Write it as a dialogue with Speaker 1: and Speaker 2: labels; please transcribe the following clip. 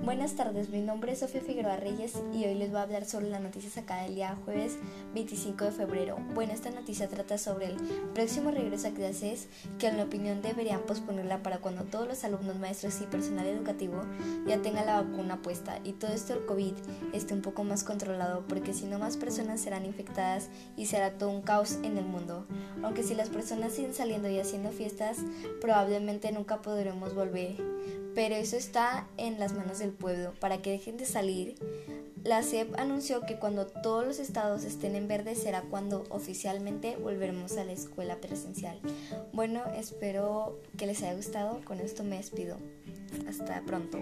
Speaker 1: Buenas tardes, mi nombre es Sofía Figueroa Reyes y hoy les voy a hablar sobre la noticia sacada el día jueves 25 de febrero. Bueno, esta noticia trata sobre el próximo regreso a clases que en mi opinión deberían posponerla para cuando todos los alumnos, maestros y personal educativo ya tengan la vacuna puesta y todo esto el COVID esté un poco más controlado porque si no más personas serán infectadas y será todo un caos en el mundo. Aunque si las personas siguen saliendo y haciendo fiestas, probablemente nunca podremos volver pero eso está en las manos del pueblo para que dejen de salir. La CEP anunció que cuando todos los estados estén en verde será cuando oficialmente volveremos a la escuela presencial. Bueno, espero que les haya gustado. Con esto me despido. Hasta pronto.